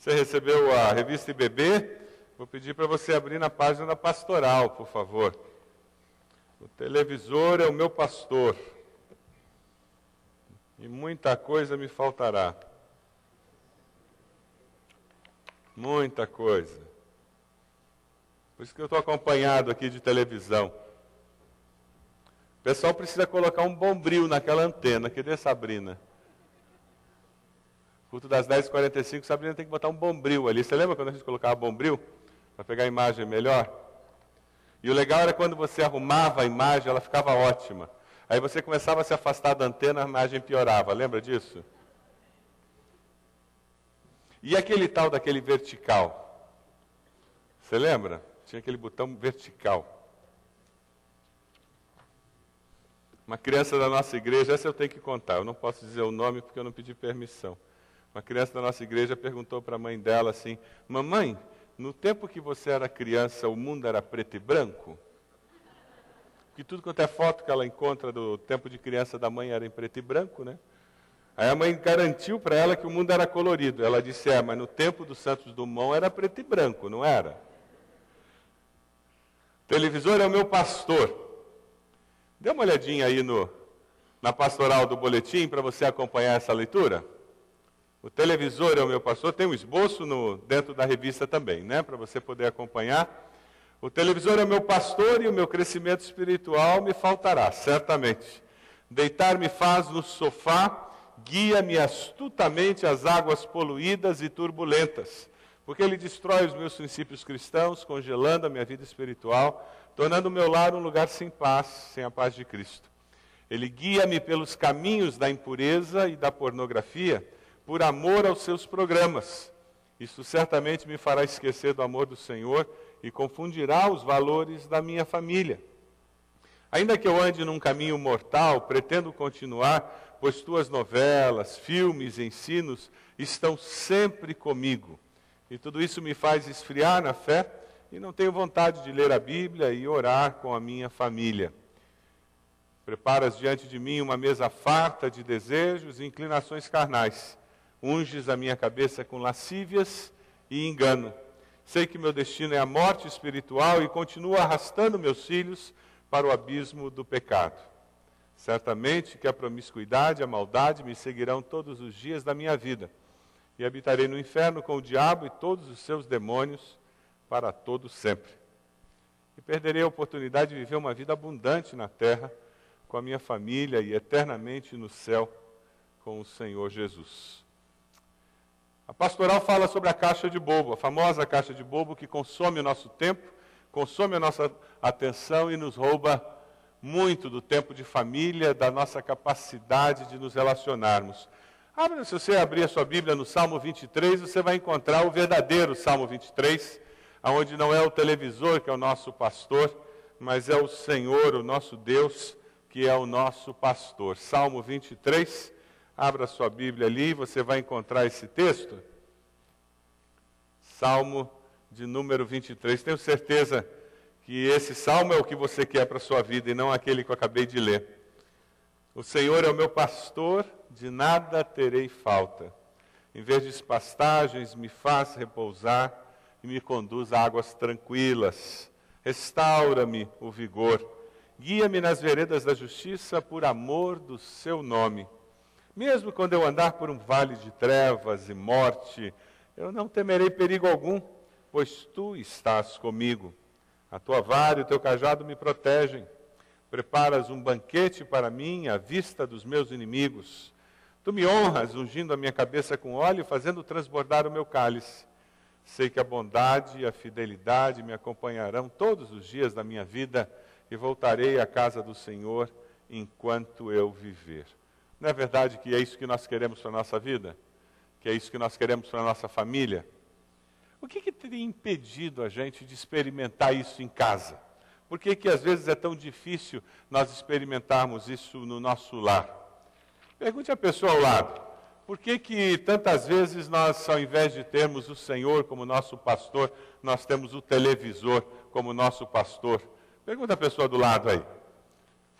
Você recebeu a revista IBB? Vou pedir para você abrir na página da pastoral, por favor. O televisor é o meu pastor. E muita coisa me faltará. Muita coisa. Por isso que eu estou acompanhado aqui de televisão. O pessoal precisa colocar um bombril naquela antena. Cadê Sabrina? Culto das 10h45, Sabrina tem que botar um bombril ali. Você lembra quando a gente colocava bombril? Para pegar a imagem melhor? E o legal era quando você arrumava a imagem, ela ficava ótima. Aí você começava a se afastar da antena, a imagem piorava. Lembra disso? E aquele tal daquele vertical? Você lembra? Tinha aquele botão vertical. Uma criança da nossa igreja, essa eu tenho que contar, eu não posso dizer o nome porque eu não pedi permissão. Uma criança da nossa igreja perguntou para a mãe dela assim: Mamãe, no tempo que você era criança, o mundo era preto e branco? Porque tudo quanto é foto que ela encontra do tempo de criança da mãe era em preto e branco, né? Aí a mãe garantiu para ela que o mundo era colorido. Ela disse: É, mas no tempo do Santos Dumont era preto e branco, não era? Televisor é o meu pastor. Dê uma olhadinha aí no, na pastoral do boletim para você acompanhar essa leitura. O televisor é o meu pastor, tem um esboço no, dentro da revista também, né, para você poder acompanhar. O televisor é o meu pastor e o meu crescimento espiritual me faltará, certamente. Deitar-me faz no sofá, guia-me astutamente às águas poluídas e turbulentas, porque ele destrói os meus princípios cristãos, congelando a minha vida espiritual, tornando o meu lar um lugar sem paz, sem a paz de Cristo. Ele guia-me pelos caminhos da impureza e da pornografia, por amor aos seus programas. Isso certamente me fará esquecer do amor do Senhor e confundirá os valores da minha família. Ainda que eu ande num caminho mortal, pretendo continuar, pois tuas novelas, filmes, ensinos estão sempre comigo. E tudo isso me faz esfriar na fé e não tenho vontade de ler a Bíblia e orar com a minha família. Preparas diante de mim uma mesa farta de desejos e inclinações carnais unges a minha cabeça com lascívias e engano. Sei que meu destino é a morte espiritual e continuo arrastando meus filhos para o abismo do pecado. Certamente que a promiscuidade e a maldade me seguirão todos os dias da minha vida, e habitarei no inferno com o diabo e todos os seus demônios para todo sempre. E perderei a oportunidade de viver uma vida abundante na terra com a minha família e eternamente no céu com o Senhor Jesus. A pastoral fala sobre a caixa de bobo, a famosa caixa de bobo que consome o nosso tempo, consome a nossa atenção e nos rouba muito do tempo de família, da nossa capacidade de nos relacionarmos. Abra, se você abrir a sua Bíblia no Salmo 23, você vai encontrar o verdadeiro Salmo 23, onde não é o televisor que é o nosso pastor, mas é o Senhor, o nosso Deus, que é o nosso pastor. Salmo 23, Abra sua Bíblia ali, você vai encontrar esse texto. Salmo de número 23. Tenho certeza que esse salmo é o que você quer para a sua vida e não aquele que eu acabei de ler. O Senhor é o meu pastor, de nada terei falta. Em vez de pastagens, me faz repousar e me conduz a águas tranquilas. Restaura-me o vigor. Guia-me nas veredas da justiça por amor do seu nome. Mesmo quando eu andar por um vale de trevas e morte, eu não temerei perigo algum, pois tu estás comigo. A tua vara e o teu cajado me protegem. Preparas um banquete para mim à vista dos meus inimigos. Tu me honras, ungindo a minha cabeça com óleo, fazendo transbordar o meu cálice. Sei que a bondade e a fidelidade me acompanharão todos os dias da minha vida e voltarei à casa do Senhor enquanto eu viver. Não é verdade que é isso que nós queremos para a nossa vida? Que é isso que nós queremos para a nossa família? O que, que teria impedido a gente de experimentar isso em casa? Por que, que às vezes é tão difícil nós experimentarmos isso no nosso lar? Pergunte à pessoa ao lado. Por que, que tantas vezes nós, ao invés de termos o Senhor como nosso pastor, nós temos o televisor como nosso pastor? Pergunta à pessoa do lado aí.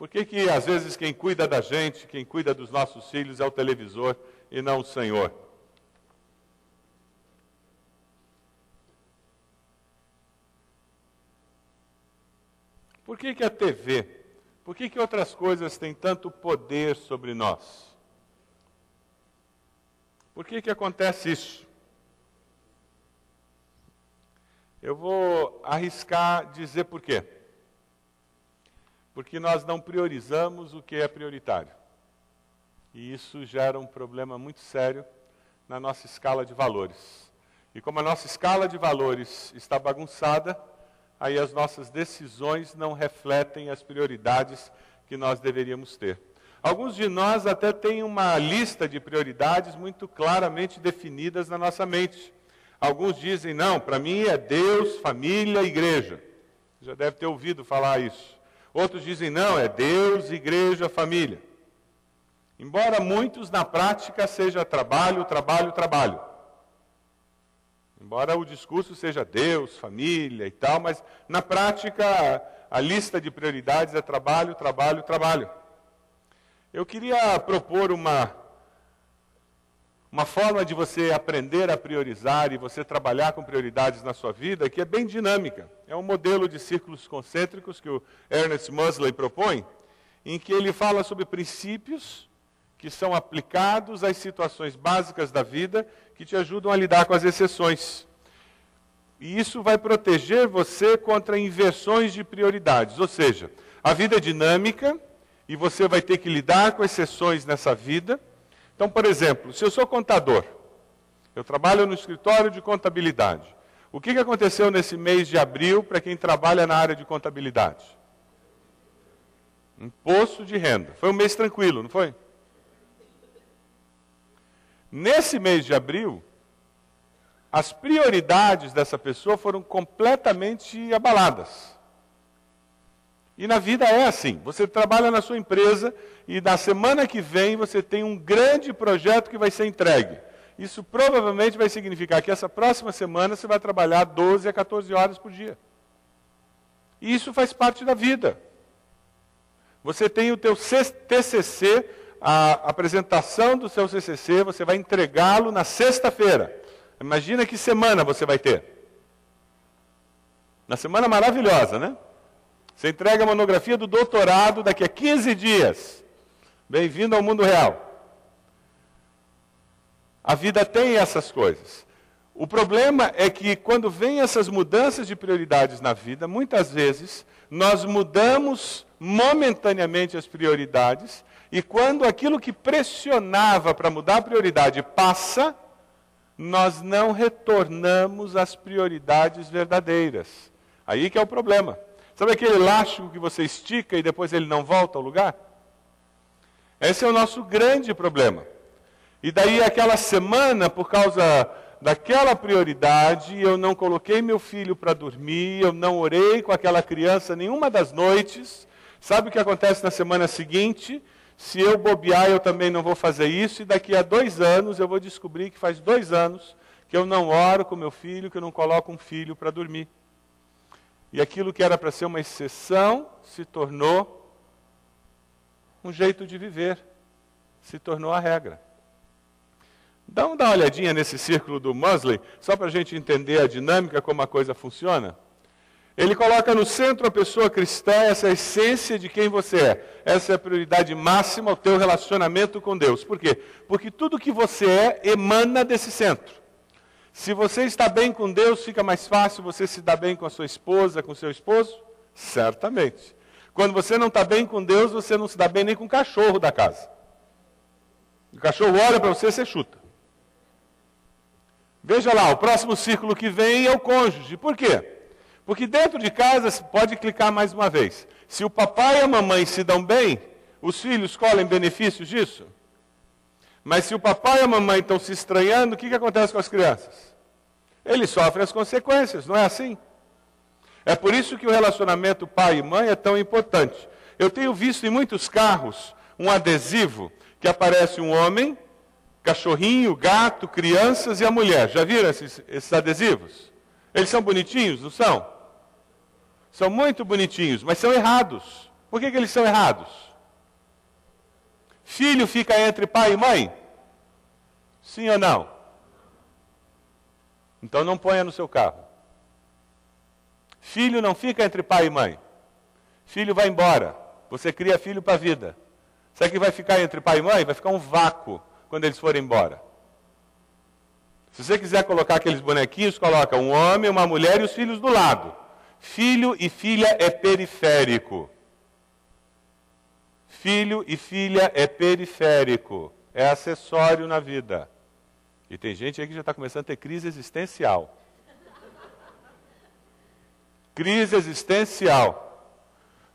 Por que, que às vezes quem cuida da gente, quem cuida dos nossos filhos é o televisor e não o Senhor? Por que, que a TV? Por que, que outras coisas têm tanto poder sobre nós? Por que, que acontece isso? Eu vou arriscar dizer por quê. Porque nós não priorizamos o que é prioritário. E isso gera um problema muito sério na nossa escala de valores. E como a nossa escala de valores está bagunçada, aí as nossas decisões não refletem as prioridades que nós deveríamos ter. Alguns de nós até têm uma lista de prioridades muito claramente definidas na nossa mente. Alguns dizem, não, para mim é Deus, família, igreja. Já deve ter ouvido falar isso. Outros dizem, não, é Deus, igreja, família. Embora muitos na prática seja trabalho, trabalho, trabalho. Embora o discurso seja Deus, família e tal, mas na prática a, lista de prioridades é trabalho, trabalho, trabalho. Eu queria propor uma uma forma de você aprender a priorizar e você trabalhar com prioridades na sua vida que é bem dinâmica. É um modelo de círculos concêntricos que o Ernest Mosley propõe, em que ele fala sobre princípios que são aplicados às situações básicas da vida que te ajudam a lidar com as exceções. E isso vai proteger você contra inversões de prioridades, ou seja, a vida é dinâmica e você vai ter que lidar com exceções nessa vida então, por exemplo, se eu sou contador, eu trabalho no escritório de contabilidade. O que, que aconteceu nesse mês de abril para quem trabalha na área de contabilidade? Imposto de renda. Foi um mês tranquilo, não foi? Nesse mês de abril, as prioridades dessa pessoa foram completamente abaladas. E na vida é assim. Você trabalha na sua empresa e na semana que vem você tem um grande projeto que vai ser entregue. Isso provavelmente vai significar que essa próxima semana você vai trabalhar 12 a 14 horas por dia. E isso faz parte da vida. Você tem o teu TCC, a apresentação do seu CCC, você vai entregá-lo na sexta-feira. Imagina que semana você vai ter. Na semana maravilhosa, né? Você entrega a monografia do doutorado daqui a 15 dias. Bem-vindo ao mundo real. A vida tem essas coisas. O problema é que quando vem essas mudanças de prioridades na vida, muitas vezes nós mudamos momentaneamente as prioridades e quando aquilo que pressionava para mudar a prioridade passa, nós não retornamos às prioridades verdadeiras. Aí que é o problema. Sabe aquele elástico que você estica e depois ele não volta ao lugar? Esse é o nosso grande problema. E daí, aquela semana, por causa daquela prioridade, eu não coloquei meu filho para dormir, eu não orei com aquela criança nenhuma das noites. Sabe o que acontece na semana seguinte? Se eu bobear, eu também não vou fazer isso, e daqui a dois anos eu vou descobrir que faz dois anos que eu não oro com meu filho, que eu não coloco um filho para dormir. E aquilo que era para ser uma exceção se tornou um jeito de viver, se tornou a regra. Dá uma olhadinha nesse círculo do Mosley, só para a gente entender a dinâmica, como a coisa funciona. Ele coloca no centro a pessoa cristã, essa é essência de quem você é. Essa é a prioridade máxima, o teu relacionamento com Deus. Por quê? Porque tudo que você é emana desse centro. Se você está bem com Deus, fica mais fácil você se dar bem com a sua esposa, com seu esposo? Certamente. Quando você não está bem com Deus, você não se dá bem nem com o cachorro da casa. O cachorro olha para você, você chuta. Veja lá, o próximo círculo que vem é o cônjuge. Por quê? Porque dentro de casa, pode clicar mais uma vez. Se o papai e a mamãe se dão bem, os filhos colhem benefícios disso? Mas se o papai e a mamãe estão se estranhando, o que, que acontece com as crianças? Eles sofrem as consequências, não é assim? É por isso que o relacionamento pai e mãe é tão importante. Eu tenho visto em muitos carros um adesivo que aparece um homem, cachorrinho, gato, crianças e a mulher. Já viram esses, esses adesivos? Eles são bonitinhos, não são? São muito bonitinhos, mas são errados. Por que, que eles são errados? Filho fica entre pai e mãe? Sim ou não? Então não ponha no seu carro. Filho não fica entre pai e mãe. Filho vai embora. Você cria filho para a vida. Sabe que vai ficar entre pai e mãe? Vai ficar um vácuo quando eles forem embora. Se você quiser colocar aqueles bonequinhos, coloca um homem, uma mulher e os filhos do lado. Filho e filha é periférico. Filho e filha é periférico, é acessório na vida. E tem gente aí que já está começando a ter crise existencial. Crise existencial.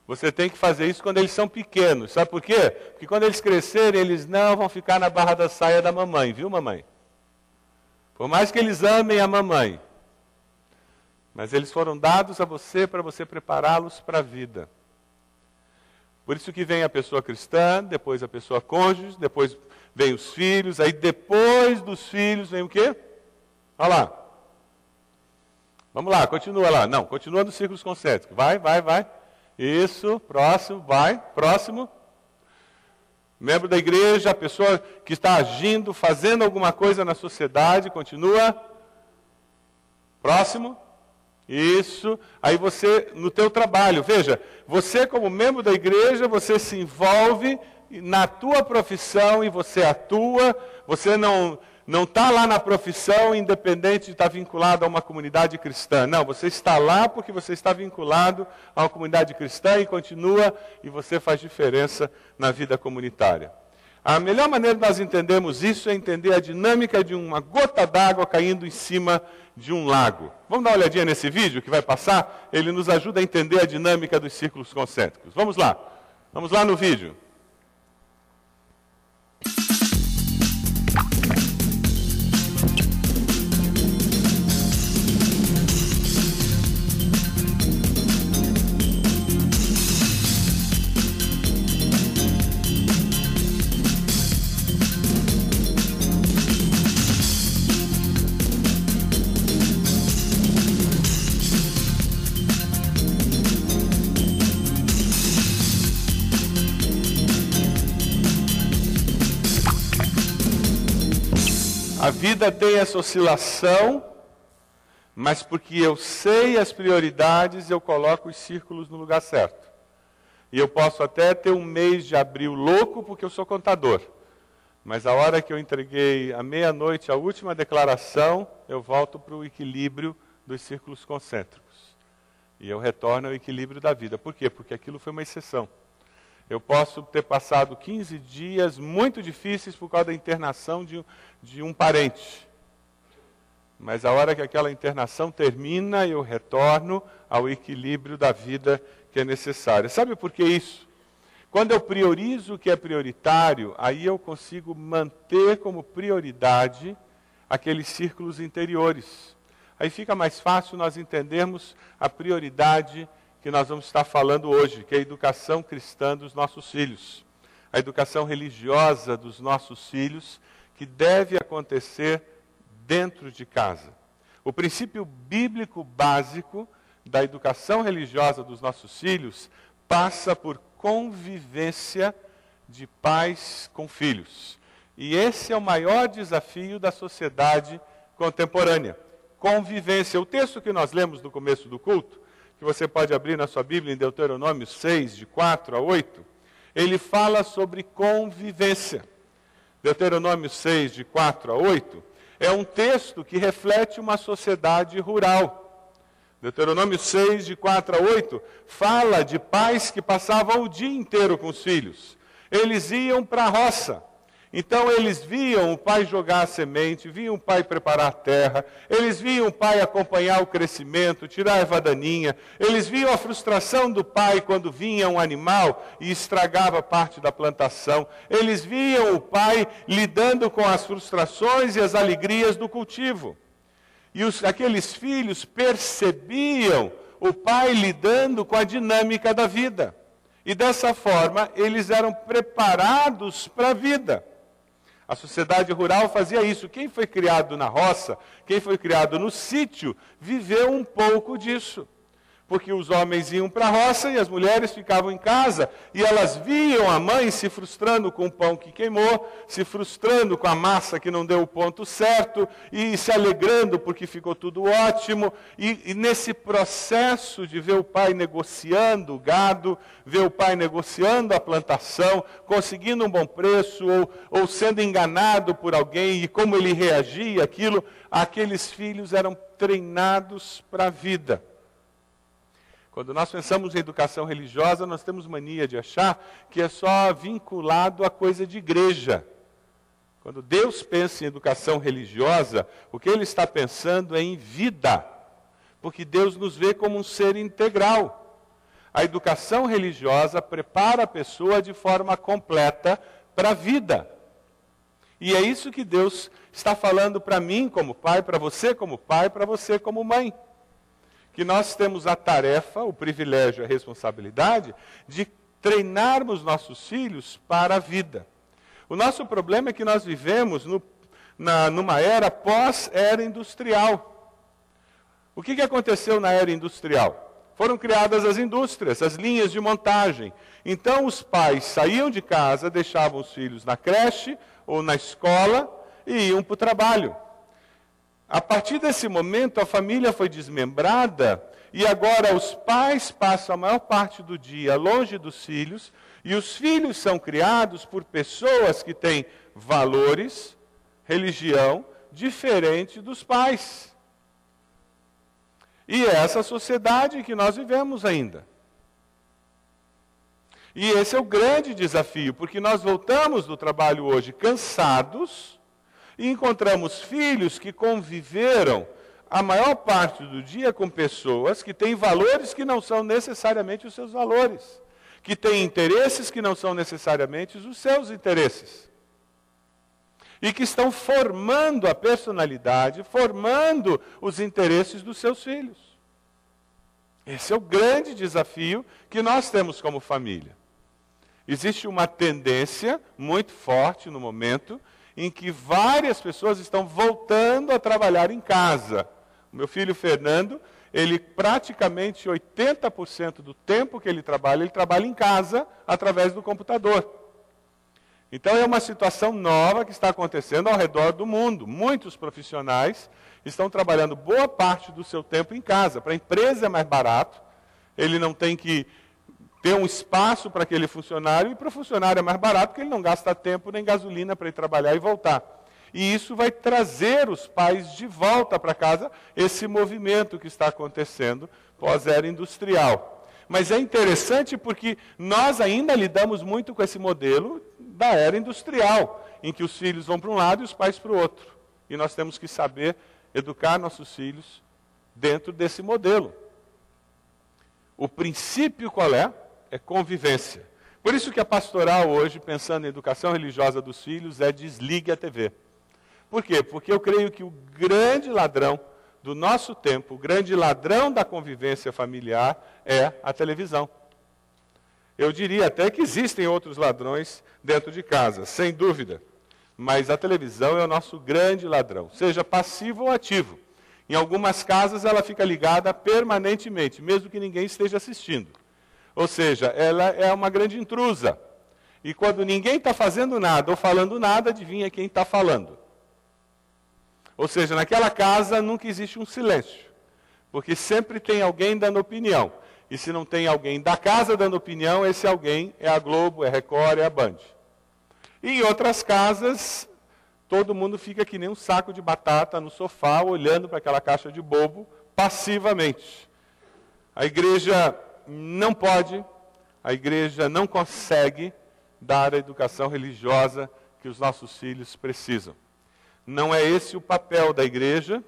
Você tem que fazer isso quando eles são pequenos. Sabe por quê? Porque quando eles crescerem, eles não vão ficar na barra da saia da mamãe, viu, mamãe? Por mais que eles amem a mamãe. Mas eles foram dados a você para você prepará-los para a vida. Por isso que vem a pessoa cristã, depois a pessoa cônjuge, depois vem os filhos, aí depois dos filhos vem o quê? Olha lá. Vamos lá, continua lá. Não, continua nos círculos concêntricos. Vai, vai, vai. Isso, próximo, vai, próximo. Membro da igreja, a pessoa que está agindo, fazendo alguma coisa na sociedade, continua. Próximo. Isso. Aí você, no teu trabalho, veja, você como membro da igreja, você se envolve na tua profissão e você atua, você não não está lá na profissão independente de estar vinculado a uma comunidade cristã. Não, você está lá porque você está vinculado a uma comunidade cristã e continua e você faz diferença na vida comunitária. A melhor maneira de nós entendermos isso é entender a dinâmica de uma gota d'água caindo em cima de um lago. Vamos dar uma olhadinha nesse vídeo que vai passar? Ele nos ajuda a entender a dinâmica dos círculos concêntricos. Vamos lá. Vamos lá no vídeo. Vida tem essa oscilação, mas porque eu sei as prioridades, eu coloco os círculos no lugar certo. E eu posso até ter um mês de abril louco, porque eu sou contador. Mas a hora que eu entreguei à meia-noite a última declaração, eu volto para o equilíbrio dos círculos concêntricos. E eu retorno ao equilíbrio da vida. Por quê? Porque aquilo foi uma exceção. Eu posso ter passado 15 dias muito difíceis por causa da internação de, de um parente. Mas a hora que aquela internação termina, eu retorno ao equilíbrio da vida que é necessário. Sabe por que isso? Quando eu priorizo o que é prioritário, aí eu consigo manter como prioridade aqueles círculos interiores. Aí fica mais fácil nós entendermos a prioridade que nós vamos estar falando hoje, que é a educação cristã dos nossos filhos. A educação religiosa dos nossos filhos, que deve acontecer dentro de casa. O princípio bíblico básico da educação religiosa dos nossos filhos passa por convivência de pais com filhos. E esse é o maior desafio da sociedade contemporânea. Convivência. O texto que nós lemos no começo do culto que você pode abrir na sua Bíblia em Deuteronômio 6, de 4 a 8, ele fala sobre convivência. Deuteronômio 6, de 4 a 8, é um texto que reflete uma sociedade rural. Deuteronômio 6, de 4 a 8, fala de pais que passavam o dia inteiro com os filhos. Eles iam para a roça então eles viam o pai jogar a semente, viam o pai preparar a terra, eles viam o pai acompanhar o crescimento, tirar a erva daninha, eles viam a frustração do pai quando vinha um animal e estragava parte da plantação, eles viam o pai lidando com as frustrações e as alegrias do cultivo. E os, aqueles filhos percebiam o pai lidando com a dinâmica da vida. E dessa forma, eles eram preparados para a vida. A sociedade rural fazia isso. Quem foi criado na roça, quem foi criado no sítio, viveu um pouco disso. Porque os homens iam para a roça e as mulheres ficavam em casa, e elas viam a mãe se frustrando com o pão que queimou, se frustrando com a massa que não deu o ponto certo, e se alegrando porque ficou tudo ótimo, e, e nesse processo de ver o pai negociando o gado, ver o pai negociando a plantação, conseguindo um bom preço, ou, ou sendo enganado por alguém, e como ele reagia aquilo, aqueles filhos eram treinados para a vida. Quando nós pensamos em educação religiosa, nós temos mania de achar que é só vinculado a coisa de igreja. Quando Deus pensa em educação religiosa, o que Ele está pensando é em vida, porque Deus nos vê como um ser integral. A educação religiosa prepara a pessoa de forma completa para a vida. E é isso que Deus está falando para mim como pai, para você como pai, para você como mãe que nós temos a tarefa, o privilégio, a responsabilidade de treinarmos nossos filhos para a vida. O nosso problema é que nós vivemos no, na, numa era pós-era industrial. O que, que aconteceu na era industrial? Foram criadas as indústrias, as linhas de montagem. Então os pais saíam de casa, deixavam os filhos na creche ou na escola e iam para o trabalho. A partir desse momento, a família foi desmembrada e agora os pais passam a maior parte do dia longe dos filhos e os filhos são criados por pessoas que têm valores, religião diferente dos pais. E é essa sociedade que nós vivemos ainda. E esse é o grande desafio, porque nós voltamos do trabalho hoje cansados e encontramos filhos que conviveram a maior parte do dia com pessoas que têm valores que não são necessariamente os seus valores, que têm interesses que não são necessariamente os seus interesses. E que estão formando a personalidade, formando os interesses dos seus filhos. Esse é o grande desafio que nós temos como família. Existe uma tendência muito forte no momento em que várias pessoas estão voltando a trabalhar em casa. Meu filho Fernando, ele praticamente 80% do tempo que ele trabalha, ele trabalha em casa através do computador. Então é uma situação nova que está acontecendo ao redor do mundo. Muitos profissionais estão trabalhando boa parte do seu tempo em casa. Para a empresa é mais barato, ele não tem que ter um espaço para aquele funcionário, e para o funcionário é mais barato, porque ele não gasta tempo nem gasolina para ir trabalhar e voltar. E isso vai trazer os pais de volta para casa, esse movimento que está acontecendo pós-era industrial. Mas é interessante porque nós ainda lidamos muito com esse modelo da era industrial, em que os filhos vão para um lado e os pais para o outro. E nós temos que saber educar nossos filhos dentro desse modelo. O princípio qual é? É convivência. Por isso que a pastoral hoje, pensando em educação religiosa dos filhos, é desligue a TV. Por quê? Porque eu creio que o grande ladrão do nosso tempo, o grande ladrão da convivência familiar é a televisão. Eu diria até que existem outros ladrões dentro de casa, sem dúvida. Mas a televisão é o nosso grande ladrão, seja passivo ou ativo. Em algumas casas ela fica ligada permanentemente, mesmo que ninguém esteja assistindo. Ou seja, ela é uma grande intrusa. E quando ninguém está fazendo nada ou falando nada, adivinha quem está falando. Ou seja, naquela casa nunca existe um silêncio. Porque sempre tem alguém dando opinião. E se não tem alguém da casa dando opinião, esse alguém é a Globo, é a Record, é a Band. E em outras casas, todo mundo fica que nem um saco de batata no sofá, olhando para aquela caixa de bobo, passivamente. A igreja não pode, a igreja não consegue dar a educação religiosa que os nossos filhos precisam. Não é esse o papel da igreja,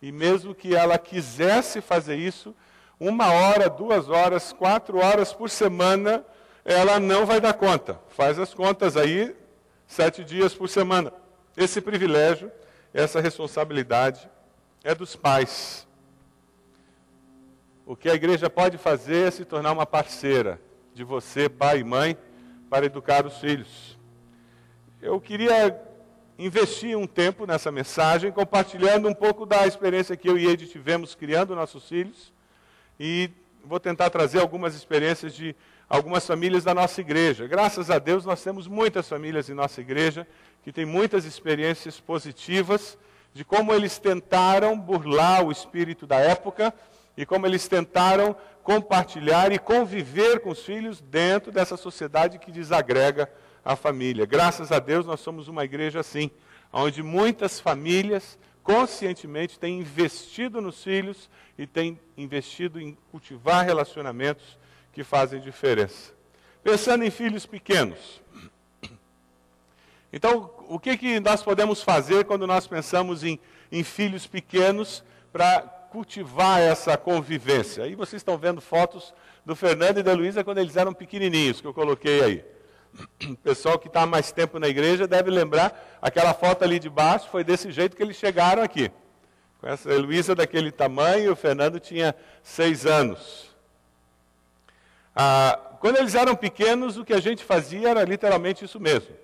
e mesmo que ela quisesse fazer isso, uma hora, duas horas, quatro horas por semana, ela não vai dar conta. Faz as contas aí, sete dias por semana. Esse privilégio, essa responsabilidade é dos pais. O que a igreja pode fazer é se tornar uma parceira de você, pai e mãe, para educar os filhos. Eu queria investir um tempo nessa mensagem, compartilhando um pouco da experiência que eu e Ed tivemos criando nossos filhos e vou tentar trazer algumas experiências de algumas famílias da nossa igreja. Graças a Deus, nós temos muitas famílias em nossa igreja que têm muitas experiências positivas de como eles tentaram burlar o espírito da época e como eles tentaram compartilhar e conviver com os filhos dentro dessa sociedade que desagrega a família. Graças a Deus, nós somos uma igreja assim, onde muitas famílias conscientemente têm investido nos filhos e têm investido em cultivar relacionamentos que fazem diferença. Pensando em filhos pequenos. Então, o que, que nós podemos fazer quando nós pensamos em, em filhos pequenos para cultivar essa convivência? Aí vocês estão vendo fotos do Fernando e da Luísa quando eles eram pequenininhos, que eu coloquei aí. O pessoal que está mais tempo na igreja deve lembrar, aquela foto ali de baixo foi desse jeito que eles chegaram aqui. Com essa Luísa daquele tamanho, o Fernando tinha seis anos. Ah, quando eles eram pequenos, o que a gente fazia era literalmente isso mesmo.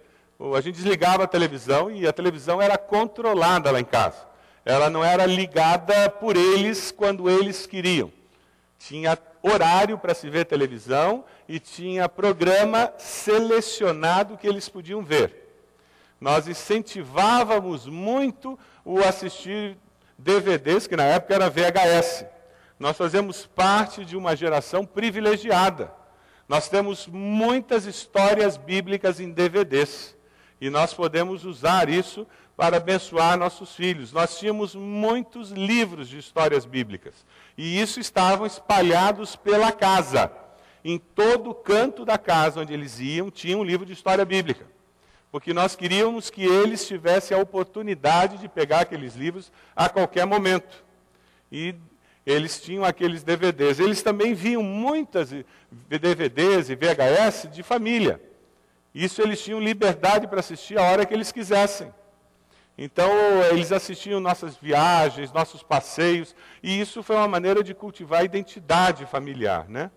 A gente desligava a televisão e a televisão era controlada lá em casa. Ela não era ligada por eles quando eles queriam. Tinha horário para se ver televisão e tinha programa selecionado que eles podiam ver. Nós incentivávamos muito o assistir DVDs, que na época era VHS. Nós fazemos parte de uma geração privilegiada. Nós temos muitas histórias bíblicas em DVDs. E nós podemos usar isso para abençoar nossos filhos. Nós tínhamos muitos livros de histórias bíblicas. E isso estavam espalhados pela casa. Em todo canto da casa onde eles iam, tinha um livro de história bíblica. Porque nós queríamos que eles tivessem a oportunidade de pegar aqueles livros a qualquer momento. E eles tinham aqueles DVDs. Eles também viam muitas DVDs e VHS de família. Isso eles tinham liberdade para assistir a hora que eles quisessem. Então, eles assistiam nossas viagens, nossos passeios, e isso foi uma maneira de cultivar a identidade familiar, né?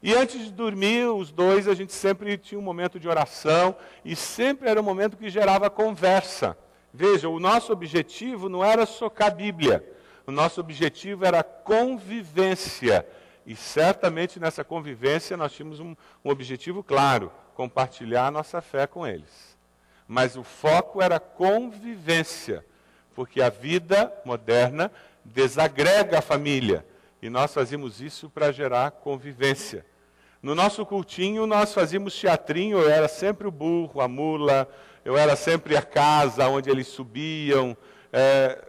E antes de dormir, os dois, a gente sempre tinha um momento de oração, e sempre era um momento que gerava conversa. Veja, o nosso objetivo não era socar a Bíblia, o nosso objetivo era convivência. E certamente nessa convivência nós tínhamos um, um objetivo claro: compartilhar a nossa fé com eles. Mas o foco era convivência, porque a vida moderna desagrega a família. E nós fazíamos isso para gerar convivência. No nosso cultinho, nós fazíamos teatrinho, eu era sempre o burro, a mula, eu era sempre a casa onde eles subiam, é,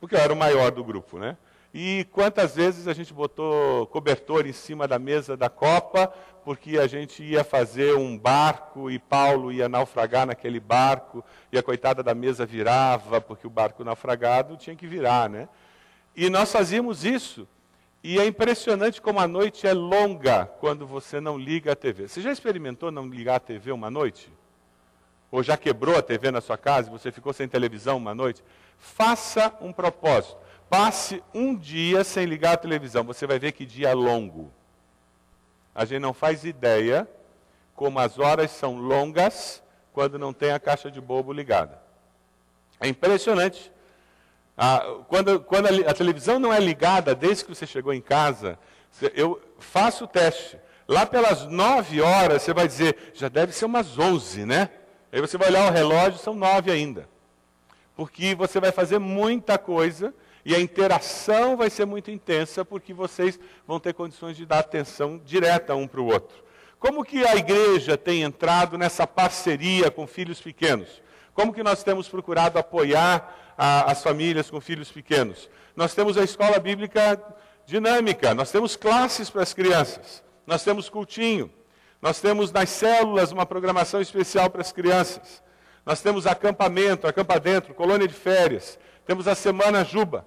porque eu era o maior do grupo, né? E quantas vezes a gente botou cobertor em cima da mesa da copa, porque a gente ia fazer um barco e Paulo ia naufragar naquele barco, e a coitada da mesa virava, porque o barco naufragado tinha que virar, né? E nós fazíamos isso. E é impressionante como a noite é longa quando você não liga a TV. Você já experimentou não ligar a TV uma noite? Ou já quebrou a TV na sua casa e você ficou sem televisão uma noite? Faça um propósito Passe um dia sem ligar a televisão, você vai ver que dia é longo. A gente não faz ideia como as horas são longas quando não tem a caixa de bobo ligada. É impressionante. Ah, quando, quando a, a, televisão não é ligada desde que você chegou em casa, eu faço o teste. Lá pelas nove horas, você vai dizer, já deve ser umas onze, né? Aí você vai olhar o relógio, são nove ainda. Porque você vai fazer muita coisa e a interação vai ser muito intensa, porque vocês vão ter condições de dar atenção direta um para o outro. Como que a igreja tem entrado nessa parceria com filhos pequenos? Como que nós temos procurado apoiar a, as famílias com filhos pequenos? Nós temos a escola bíblica dinâmica, nós temos classes para as crianças, nós temos cultinho, nós temos nas células uma programação especial para as crianças, nós temos acampamento, acampa dentro, colônia de férias, temos a Semana Juba.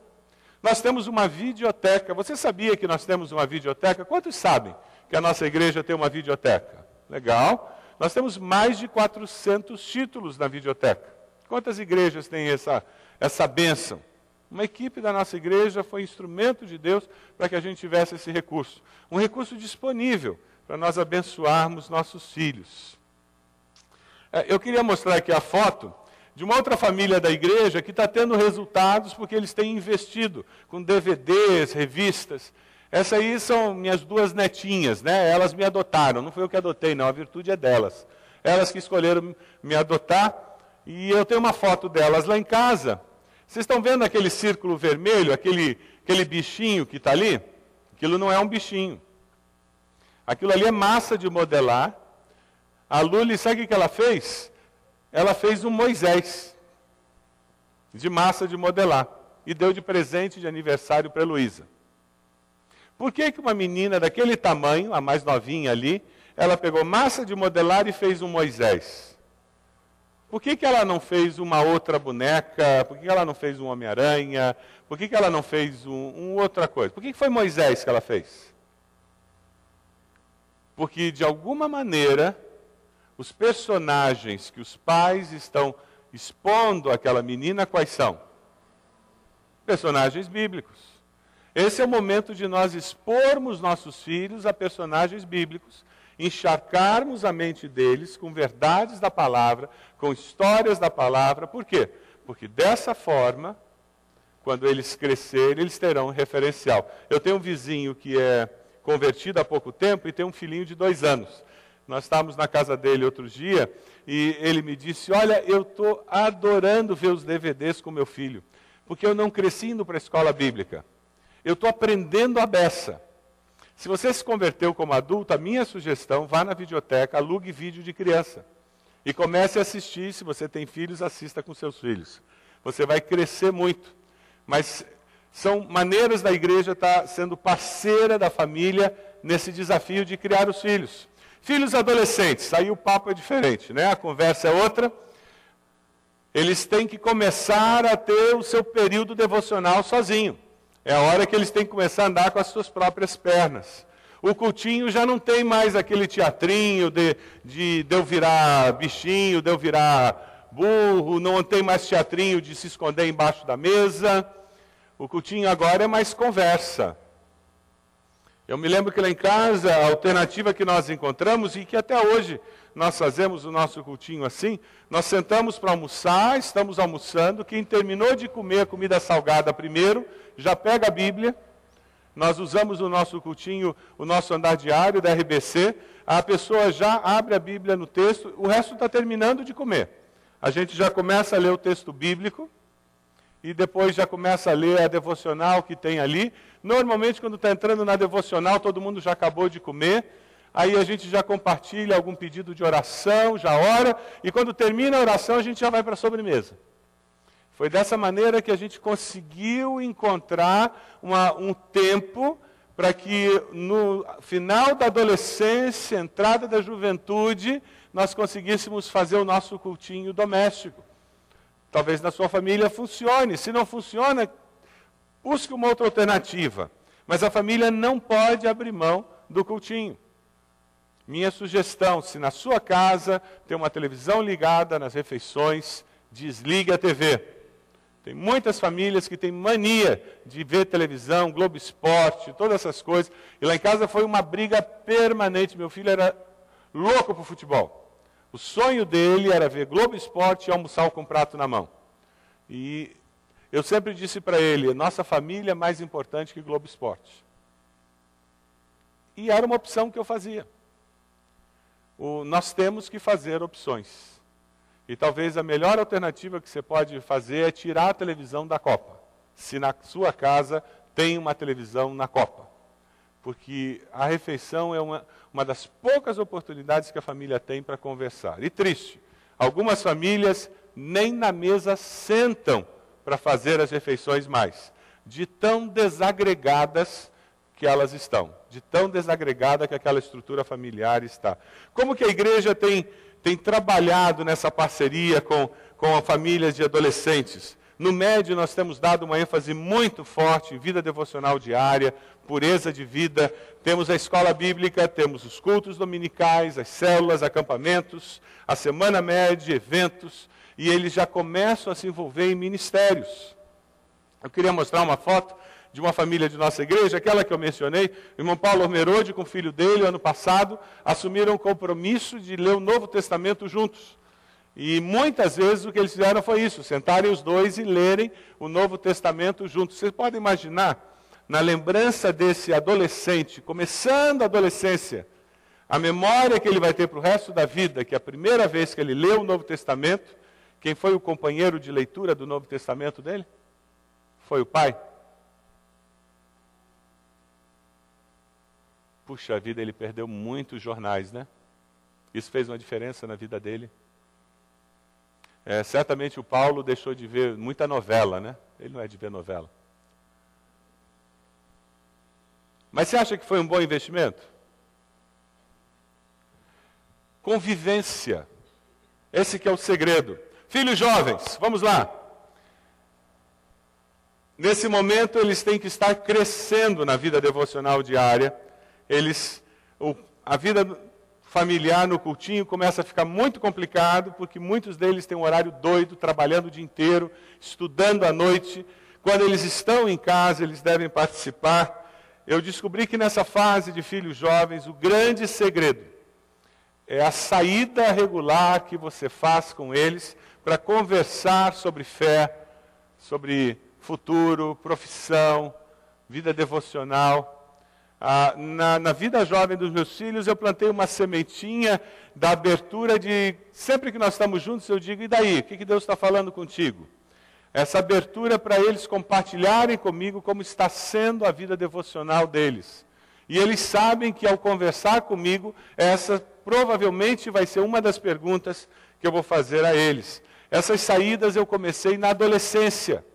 Nós temos uma videoteca. Você sabia que nós temos uma videoteca? Quantos sabem que a nossa igreja tem uma videoteca? Legal. Nós temos mais de 400 títulos na videoteca. Quantas igrejas têm essa, essa bênção? Uma equipe da nossa igreja foi instrumento de Deus para que a gente tivesse esse recurso. Um recurso disponível para nós abençoarmos nossos filhos. É, eu queria mostrar aqui a foto de uma outra família da igreja que está tendo resultados porque eles têm investido com DVDs, revistas. Essas aí são minhas duas netinhas, né? Elas me adotaram, não foi eu que adotei, não, a virtude é delas. Elas que escolheram me adotar, e eu tenho uma foto delas lá em casa. Vocês estão vendo aquele círculo vermelho, aquele, aquele bichinho que está ali? Aquilo não é um bichinho. Aquilo ali é massa de modelar. A Luli, sabe o que ela fez? Ela fez um Moisés de massa de modelar e deu de presente de aniversário para Luísa. Por que, que uma menina daquele tamanho, a mais novinha ali, ela pegou massa de modelar e fez um Moisés? Por que, que ela não fez uma outra boneca? Por que, que ela não fez um Homem-Aranha? Por que, que ela não fez um, um outra coisa? Por que, que foi Moisés que ela fez? Porque, de alguma maneira, os personagens que os pais estão expondo àquela menina, quais são? Personagens bíblicos. Esse é o momento de nós expormos nossos filhos a personagens bíblicos, encharcarmos a mente deles com verdades da palavra, com histórias da palavra. Por quê? Porque dessa forma, quando eles crescerem, eles terão um referencial. Eu tenho um vizinho que é convertido há pouco tempo e tem um filhinho de dois anos. Nós estávamos na casa dele outro dia e ele me disse: Olha, eu estou adorando ver os DVDs com meu filho, porque eu não cresci indo para a escola bíblica. Eu estou aprendendo a beça. Se você se converteu como adulto, a minha sugestão, vá na videoteca, alugue vídeo de criança. E comece a assistir, se você tem filhos, assista com seus filhos. Você vai crescer muito. Mas são maneiras da igreja estar sendo parceira da família nesse desafio de criar os filhos. Filhos adolescentes, aí o papo é diferente, né? A conversa é outra. Eles têm que começar a ter o seu período devocional sozinho. É a hora que eles têm que começar a andar com as suas próprias pernas. O cultinho já não tem mais aquele teatrinho de, de, de eu virar bichinho, de eu virar burro, não tem mais teatrinho de se esconder embaixo da mesa. O cultinho agora é mais conversa. Eu me lembro que lá em casa, a alternativa que nós encontramos, e que até hoje nós fazemos o nosso cultinho assim, nós sentamos para almoçar, estamos almoçando, quem terminou de comer a comida salgada primeiro, já pega a Bíblia, nós usamos o nosso cultinho, o nosso andar diário da RBC, a pessoa já abre a Bíblia no texto, o resto está terminando de comer. A gente já começa a ler o texto bíblico, e depois já começa a ler a devocional que tem ali. Normalmente, quando está entrando na devocional, todo mundo já acabou de comer. Aí a gente já compartilha algum pedido de oração, já ora, e quando termina a oração, a gente já vai para a sobremesa. Foi dessa maneira que a gente conseguiu encontrar uma, um tempo para que no final da adolescência, entrada da juventude, nós conseguíssemos fazer o nosso cultinho doméstico. Talvez na sua família funcione. Se não funciona, busque uma outra alternativa. Mas a família não pode abrir mão do cultinho. Minha sugestão: se na sua casa tem uma televisão ligada nas refeições, desligue a TV. Tem muitas famílias que têm mania de ver televisão, Globo Esporte, todas essas coisas. E lá em casa foi uma briga permanente. Meu filho era louco por futebol. O sonho dele era ver Globo Esporte e almoçar com o prato na mão. E eu sempre disse para ele: nossa família é mais importante que Globo Esporte. E era uma opção que eu fazia. O, nós temos que fazer opções. E talvez a melhor alternativa que você pode fazer é tirar a televisão da Copa. Se na sua casa tem uma televisão na Copa porque a refeição é uma, uma das poucas oportunidades que a família tem para conversar. E triste, algumas famílias nem na mesa sentam para fazer as refeições mais, de tão desagregadas que elas estão, de tão desagregada que aquela estrutura familiar está. Como que a igreja tem, tem trabalhado nessa parceria com, com famílias de adolescentes? No médio, nós temos dado uma ênfase muito forte em vida devocional diária, pureza de vida. Temos a escola bíblica, temos os cultos dominicais, as células, acampamentos, a semana média, eventos, e eles já começam a se envolver em ministérios. Eu queria mostrar uma foto de uma família de nossa igreja, aquela que eu mencionei, o irmão Paulo Ormerode com o filho dele, ano passado, assumiram o compromisso de ler o Novo Testamento juntos. E muitas vezes o que eles fizeram foi isso: sentarem os dois e lerem o Novo Testamento juntos. Vocês podem imaginar na lembrança desse adolescente, começando a adolescência, a memória que ele vai ter para o resto da vida, que é a primeira vez que ele leu o Novo Testamento, quem foi o companheiro de leitura do Novo Testamento dele? Foi o pai. Puxa vida, ele perdeu muitos jornais, né? Isso fez uma diferença na vida dele. É, certamente o Paulo deixou de ver muita novela, né? Ele não é de ver novela. Mas você acha que foi um bom investimento? Convivência. Esse que é o segredo. Filhos jovens, vamos lá. Nesse momento eles têm que estar crescendo na vida devocional diária. Eles o, a vida familiar no cultinho começa a ficar muito complicado, porque muitos deles têm um horário doido, trabalhando o dia inteiro, estudando à noite. Quando eles estão em casa, eles devem participar. Eu descobri que nessa fase de filhos jovens, o grande segredo é a saída regular que você faz com eles para conversar sobre fé, sobre futuro, profissão, vida devocional. Ah, na, na, vida jovem dos meus filhos, eu plantei uma sementinha da abertura de. Sempre que nós estamos juntos, eu digo: e daí? O que, que Deus está falando contigo? Essa abertura para eles compartilharem comigo como está sendo a vida devocional deles. E eles sabem que ao conversar comigo, essa provavelmente vai ser uma das perguntas que eu vou fazer a eles. Essas saídas eu comecei na adolescência.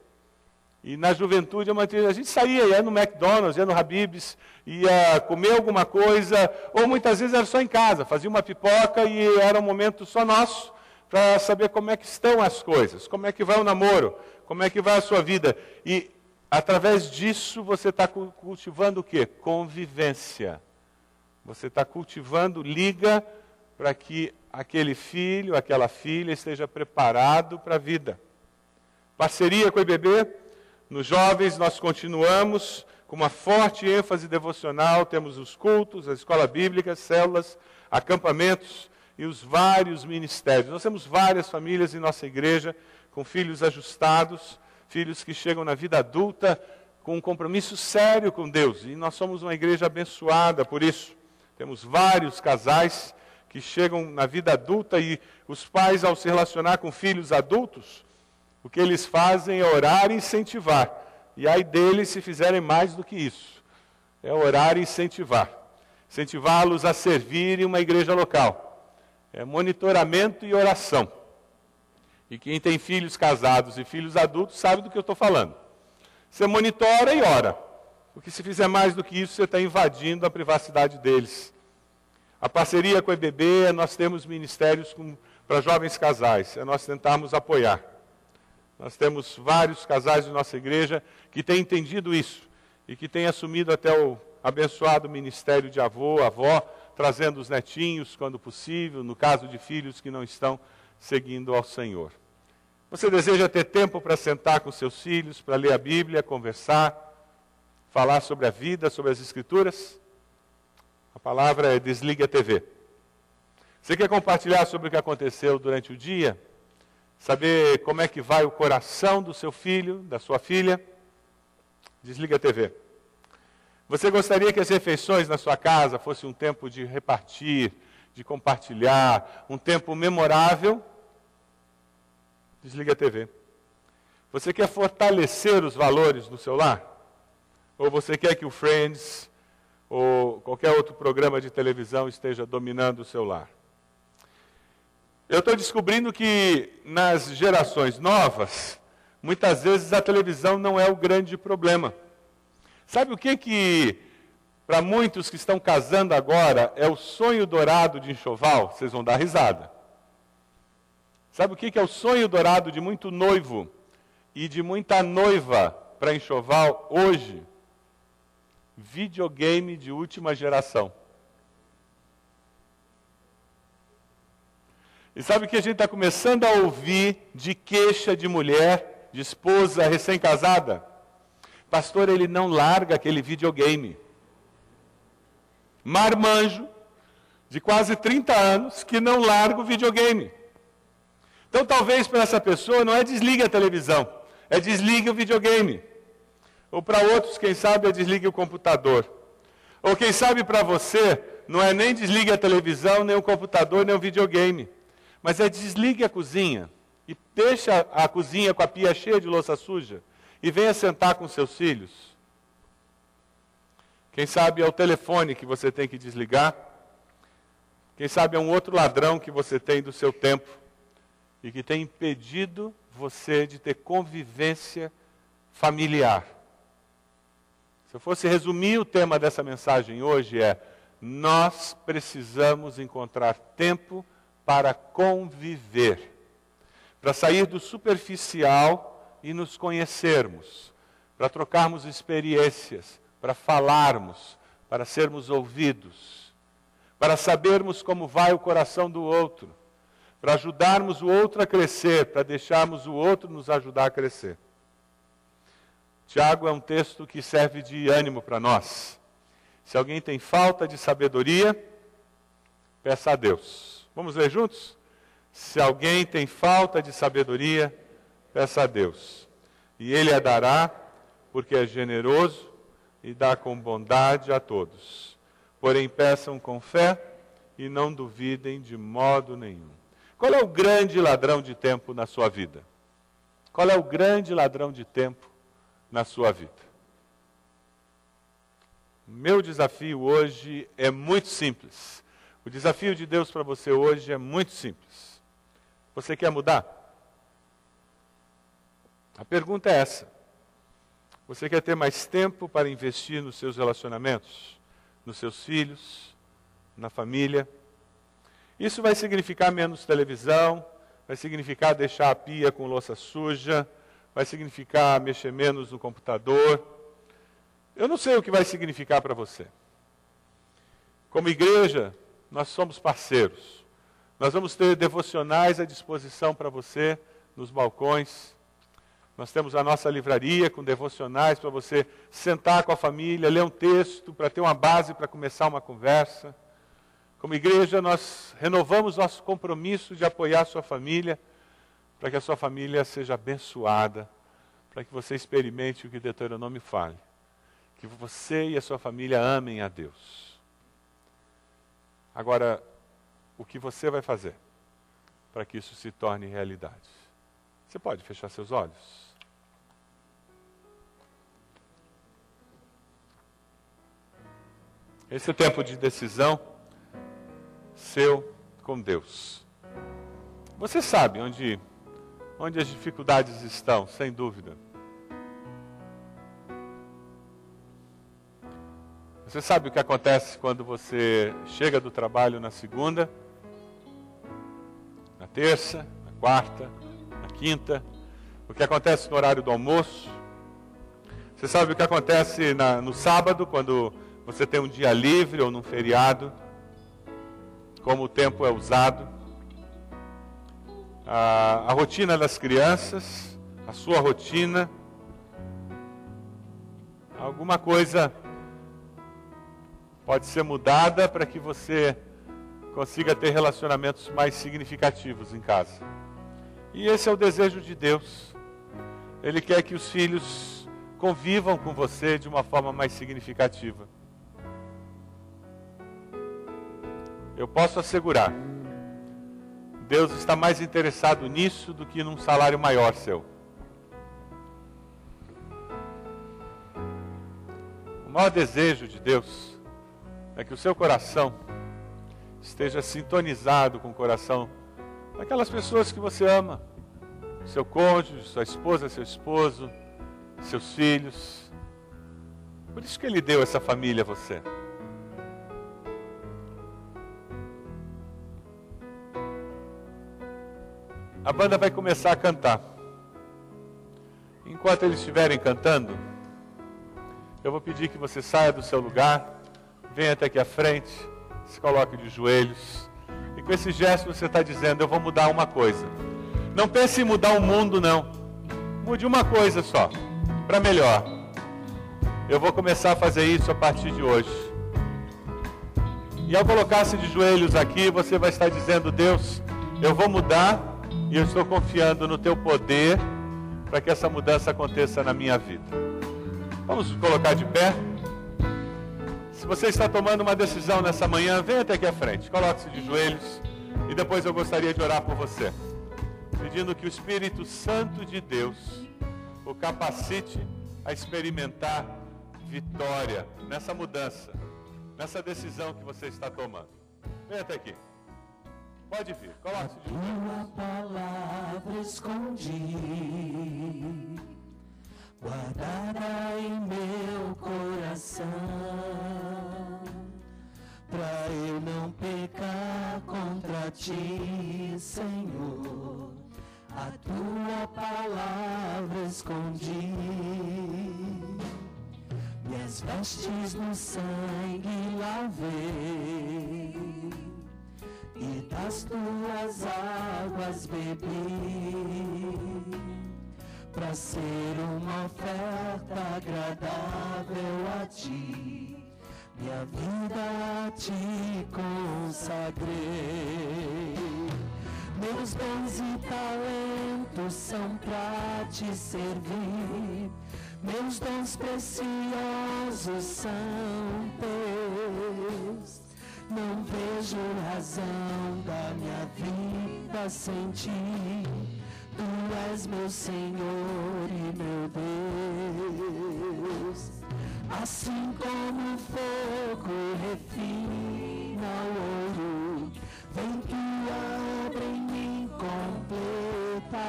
E na juventude, a gente saía, ia no McDonald's, ia no Habib's, ia comer alguma coisa, ou muitas vezes era só em casa, fazia uma pipoca e era um momento só nosso para saber como é que estão as coisas, como é que vai o namoro, como é que vai a sua vida. E através disso você está cultivando o quê? Convivência. Você está cultivando liga para que aquele filho, aquela filha esteja preparado para a vida. Parceria com o IBB, nos jovens, nós continuamos com uma forte ênfase devocional, temos os cultos, a escola bíblica, células, acampamentos e os vários ministérios. Nós temos várias famílias em nossa igreja com filhos ajustados, filhos que chegam na vida adulta com um compromisso sério com Deus. E nós somos uma igreja abençoada por isso. Temos vários casais que chegam na vida adulta e os pais, ao se relacionar com filhos adultos, o que eles fazem é orar e incentivar. E aí deles se fizerem mais do que isso. É orar e incentivar. Incentivá-los a servir em uma igreja local. É monitoramento e oração. E quem tem filhos casados e filhos adultos sabe do que eu estou falando. Você monitora e ora. Porque se fizer mais do que isso, você está invadindo a privacidade deles. A parceria com a EBB, nós temos ministérios para jovens casais, é nós tentarmos apoiar. Nós temos vários casais de nossa igreja que têm entendido isso e que têm assumido até o abençoado ministério de avô, avó, trazendo os netinhos quando possível, no caso de filhos que não estão seguindo ao Senhor. Você deseja ter tempo para sentar com seus filhos, para ler a Bíblia, conversar, falar sobre a vida, sobre as Escrituras? A palavra é desligue a TV. Você quer compartilhar sobre o que aconteceu durante o dia? Saber como é que vai o coração do seu filho, da sua filha, desliga a TV. Você gostaria que as refeições na sua casa fosse um tempo de repartir, de compartilhar, um tempo memorável? Desliga a TV. Você quer fortalecer os valores do seu lar? Ou você quer que o Friends ou qualquer outro programa de televisão esteja dominando o seu lar? Eu estou descobrindo que nas gerações novas, muitas vezes a televisão não é o grande problema. Sabe o que que para muitos que estão casando agora é o sonho dourado de enxoval? Vocês vão dar risada. Sabe o que que é o sonho dourado de muito noivo e de muita noiva para enxoval hoje? Videogame de última geração. E sabe o que a gente está começando a ouvir de queixa de mulher, de esposa recém-casada? Pastor, ele não larga aquele videogame. Marmanjo, de quase 30 anos, que não larga o videogame. Então, talvez para essa pessoa não é desligue a televisão, é desligue o videogame. Ou para outros, quem sabe, é desligue o computador. Ou quem sabe para você, não é nem desligue a televisão, nem o computador, nem o videogame. Mas é desligue a cozinha e deixa a cozinha com a pia cheia de louça suja e venha sentar com seus filhos. Quem sabe é o telefone que você tem que desligar. Quem sabe é um outro ladrão que você tem do seu tempo e que tem impedido você de ter convivência familiar. Se eu fosse resumir o tema dessa mensagem hoje é: nós precisamos encontrar tempo para conviver, para sair do superficial e nos conhecermos, para trocarmos experiências, para falarmos, para sermos ouvidos, para sabermos como vai o coração do outro, para ajudarmos o outro a crescer, para deixarmos o outro nos ajudar a crescer. Tiago é um texto que serve de ânimo para nós. Se alguém tem falta de sabedoria, peça a Deus. Vamos ler juntos? Se alguém tem falta de sabedoria, peça a Deus. E Ele a dará, porque é generoso e dá com bondade a todos. Porém, peçam com fé e não duvidem de modo nenhum. Qual é o grande ladrão de tempo na sua vida? Qual é o grande ladrão de tempo na sua vida? Meu desafio hoje é muito simples. O desafio de Deus para você hoje é muito simples. Você quer mudar? A pergunta é essa. Você quer ter mais tempo para investir nos seus relacionamentos, nos seus filhos, na família? Isso vai significar menos televisão, vai significar deixar a pia com louça suja, vai significar mexer menos no computador. Eu não sei o que vai significar para você. Como igreja, nós somos parceiros. Nós vamos ter devocionais à disposição para você nos balcões. Nós temos a nossa livraria com devocionais para você sentar com a família, ler um texto, para ter uma base para começar uma conversa. Como igreja, nós renovamos nosso compromisso de apoiar a sua família, para que a sua família seja abençoada, para que você experimente o que Deuteronômio fale. Que você e a sua família amem a Deus. Agora, o que você vai fazer para que isso se torne realidade? Você pode fechar seus olhos? Esse é o tempo de decisão seu com Deus. Você sabe onde, onde as dificuldades estão, sem dúvida. Você sabe o que acontece quando você chega do trabalho na segunda, na terça, na quarta, na quinta, o que acontece no horário do almoço. Você sabe o que acontece na, no sábado, quando você tem um dia livre ou num feriado? Como o tempo é usado, a, a rotina das crianças, a sua rotina, alguma coisa pode ser mudada para que você consiga ter relacionamentos mais significativos em casa. E esse é o desejo de Deus. Ele quer que os filhos convivam com você de uma forma mais significativa. eu posso assegurar, Deus está mais interessado nisso do que num salário maior seu. O maior desejo de Deus é que o seu coração esteja sintonizado com o coração daquelas pessoas que você ama, seu cônjuge, sua esposa, seu esposo, seus filhos. Por isso que ele deu essa família a você. A banda vai começar a cantar. Enquanto eles estiverem cantando, eu vou pedir que você saia do seu lugar, venha até aqui à frente, se coloque de joelhos. E com esse gesto você está dizendo: Eu vou mudar uma coisa. Não pense em mudar o mundo, não. Mude uma coisa só, para melhor. Eu vou começar a fazer isso a partir de hoje. E ao colocar-se de joelhos aqui, você vai estar dizendo: Deus, eu vou mudar e eu estou confiando no teu poder para que essa mudança aconteça na minha vida. Vamos colocar de pé. Você está tomando uma decisão nessa manhã, venha até aqui à frente. Coloque-se de joelhos e depois eu gostaria de orar por você. Pedindo que o Espírito Santo de Deus o capacite a experimentar vitória nessa mudança, nessa decisão que você está tomando. Venha até aqui. Pode vir, coloque-se de joelhos. Palavra escondi guardada em meu coração, pra eu não pecar contra ti, Senhor. A tua palavra escondi, minhas vestes no sangue lavei, e das tuas águas bebi para ser uma oferta agradável a ti. Minha vida a ti consagrei. Meus bens e talentos são para te servir. Meus dons preciosos são teus. Não vejo razão da minha vida sem ti. Tu és meu Senhor e meu Deus. Assim como o fogo refina o ouro, vem tua obra em mim completa,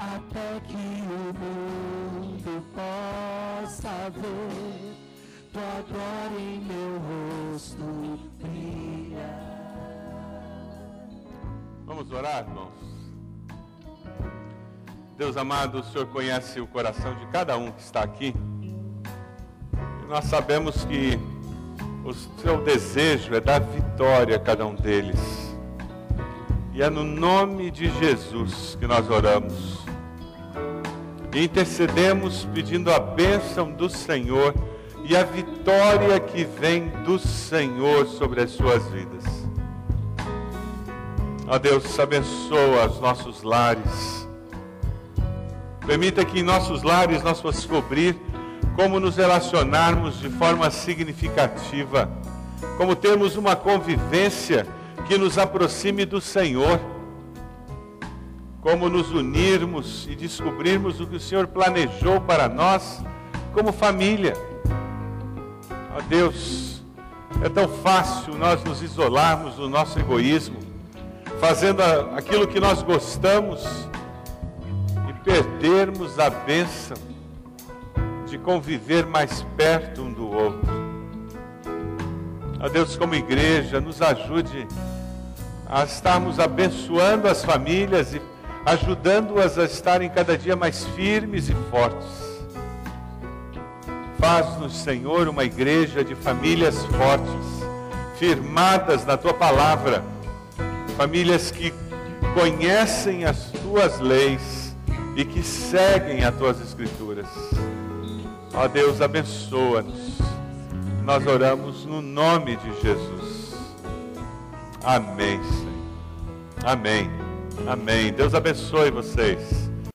até que o mundo possa ver tua glória em meu rosto brilhar. Vamos orar, irmãos? Deus amado, o Senhor conhece o coração de cada um que está aqui. E nós sabemos que o seu desejo é dar vitória a cada um deles. E é no nome de Jesus que nós oramos. E intercedemos pedindo a bênção do Senhor e a vitória que vem do Senhor sobre as suas vidas. Ó Deus, abençoa os nossos lares. Permita que em nossos lares nós possamos descobrir como nos relacionarmos de forma significativa, como termos uma convivência que nos aproxime do Senhor, como nos unirmos e descobrirmos o que o Senhor planejou para nós como família. Ó Deus, é tão fácil nós nos isolarmos do nosso egoísmo, fazendo aquilo que nós gostamos perdermos a bênção de conviver mais perto um do outro. Ó Deus, como igreja, nos ajude a estarmos abençoando as famílias e ajudando-as a estarem cada dia mais firmes e fortes. Faz-nos, Senhor, uma igreja de famílias fortes, firmadas na tua palavra, famílias que conhecem as tuas leis e que seguem as tuas escrituras. Ó Deus, abençoa-nos. Nós oramos no nome de Jesus. Amém, Senhor. Amém. Amém. Deus abençoe vocês.